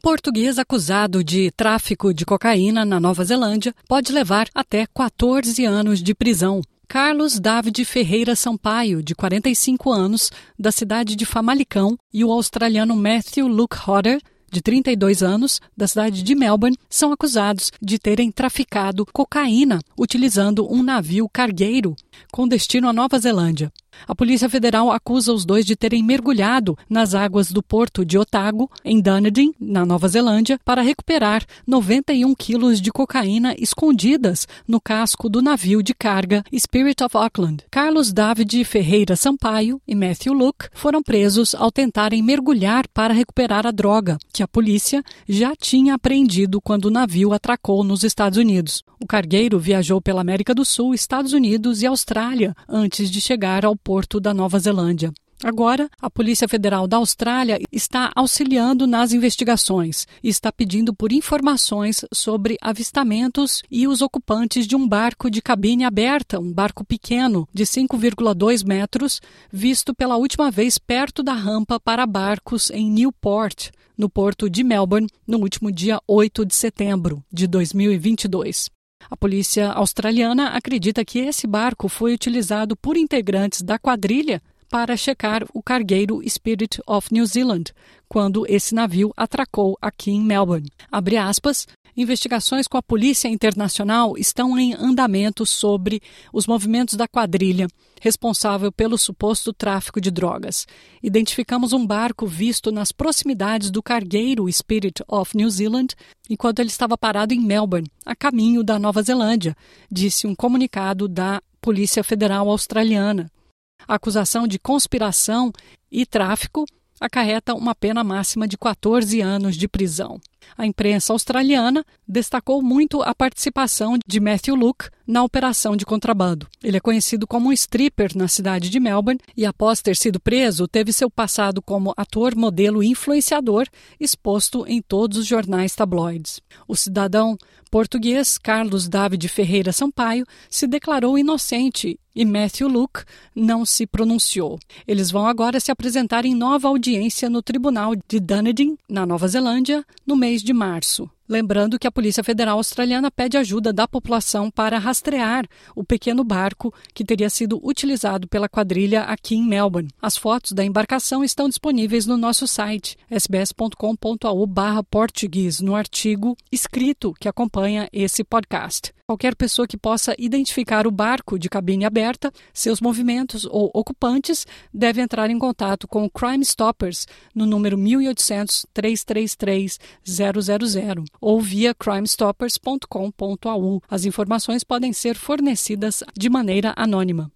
português acusado de tráfico de cocaína na Nova Zelândia pode levar até 14 anos de prisão. Carlos David Ferreira Sampaio, de 45 anos, da cidade de Famalicão, e o australiano Matthew Luke Hodder, de 32 anos, da cidade de Melbourne, são acusados de terem traficado cocaína utilizando um navio cargueiro com destino à Nova Zelândia. A Polícia Federal acusa os dois de terem mergulhado nas águas do porto de Otago, em Dunedin, na Nova Zelândia, para recuperar 91 quilos de cocaína escondidas no casco do navio de carga Spirit of Auckland. Carlos David Ferreira Sampaio e Matthew Luke foram presos ao tentarem mergulhar para recuperar a droga, que a polícia já tinha apreendido quando o navio atracou nos Estados Unidos. O cargueiro viajou pela América do Sul, Estados Unidos e Austrália antes de chegar ao porto da Nova Zelândia. Agora, a Polícia Federal da Austrália está auxiliando nas investigações e está pedindo por informações sobre avistamentos e os ocupantes de um barco de cabine aberta, um barco pequeno de 5,2 metros, visto pela última vez perto da rampa para barcos em Newport, no porto de Melbourne, no último dia 8 de setembro de 2022. A polícia australiana acredita que esse barco foi utilizado por integrantes da quadrilha para checar o cargueiro Spirit of New Zealand, quando esse navio atracou aqui em Melbourne. Aspas, investigações com a Polícia Internacional estão em andamento sobre os movimentos da quadrilha responsável pelo suposto tráfico de drogas. Identificamos um barco visto nas proximidades do cargueiro Spirit of New Zealand enquanto ele estava parado em Melbourne, a caminho da Nova Zelândia, disse um comunicado da Polícia Federal Australiana. A acusação de conspiração e tráfico acarreta uma pena máxima de 14 anos de prisão. A imprensa australiana destacou muito a participação de Matthew Luke na operação de contrabando. Ele é conhecido como um stripper na cidade de Melbourne e, após ter sido preso, teve seu passado como ator, modelo e influenciador exposto em todos os jornais tabloides. O cidadão português Carlos David Ferreira Sampaio se declarou inocente e Matthew Luke não se pronunciou. Eles vão agora se apresentar em nova audiência no Tribunal de Dunedin, na Nova Zelândia, no mês de março. Lembrando que a Polícia Federal Australiana pede ajuda da população para rastrear o pequeno barco que teria sido utilizado pela quadrilha aqui em Melbourne. As fotos da embarcação estão disponíveis no nosso site sbs.com.au/português no artigo escrito que acompanha esse podcast. Qualquer pessoa que possa identificar o barco de cabine aberta, seus movimentos ou ocupantes deve entrar em contato com o Crime Stoppers no número 1800 333 000 ou via crimestoppers.com.au. As informações podem ser fornecidas de maneira anônima.